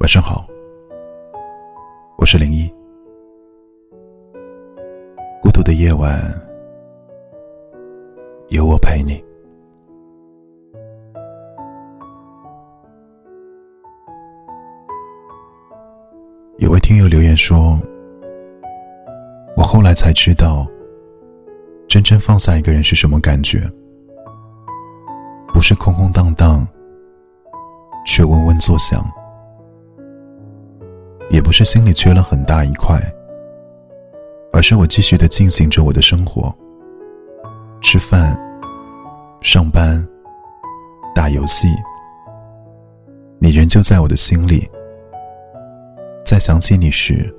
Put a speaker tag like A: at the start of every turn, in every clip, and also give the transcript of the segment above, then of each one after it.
A: 晚上好，我是零一。孤独的夜晚，有我陪你。有位听友留言说：“我后来才知道，真正放下一个人是什么感觉，不是空空荡荡，却嗡嗡作响。”也不是心里缺了很大一块，而是我继续的进行着我的生活，吃饭、上班、打游戏，你仍旧在我的心里。在想起你时，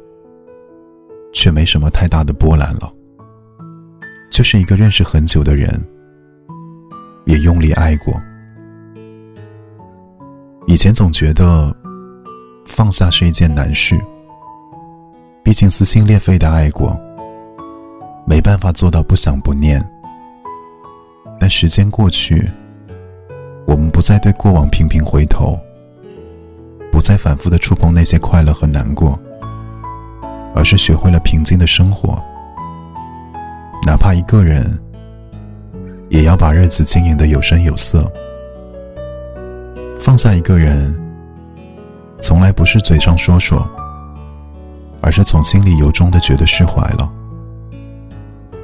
A: 却没什么太大的波澜了，就是一个认识很久的人，也用力爱过。以前总觉得。放下是一件难事，毕竟撕心裂肺的爱过，没办法做到不想不念。但时间过去，我们不再对过往频频回头，不再反复的触碰那些快乐和难过，而是学会了平静的生活。哪怕一个人，也要把日子经营的有声有色。放下一个人。从来不是嘴上说说，而是从心里由衷的觉得释怀了。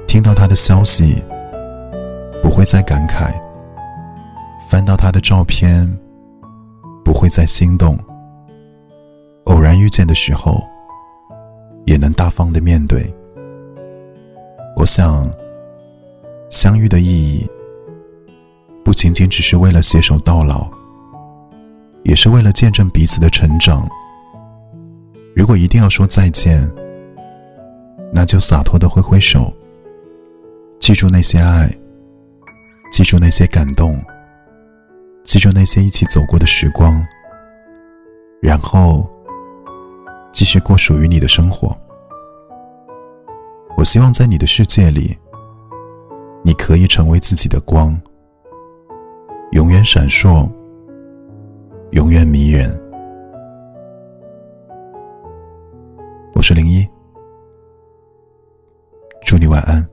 A: 听到他的消息，不会再感慨；翻到他的照片，不会再心动。偶然遇见的时候，也能大方的面对。我想，相遇的意义，不仅仅只是为了携手到老。也是为了见证彼此的成长。如果一定要说再见，那就洒脱的挥挥手。记住那些爱，记住那些感动，记住那些一起走过的时光，然后继续过属于你的生活。我希望在你的世界里，你可以成为自己的光，永远闪烁。永远迷人。我是零一，祝你晚安。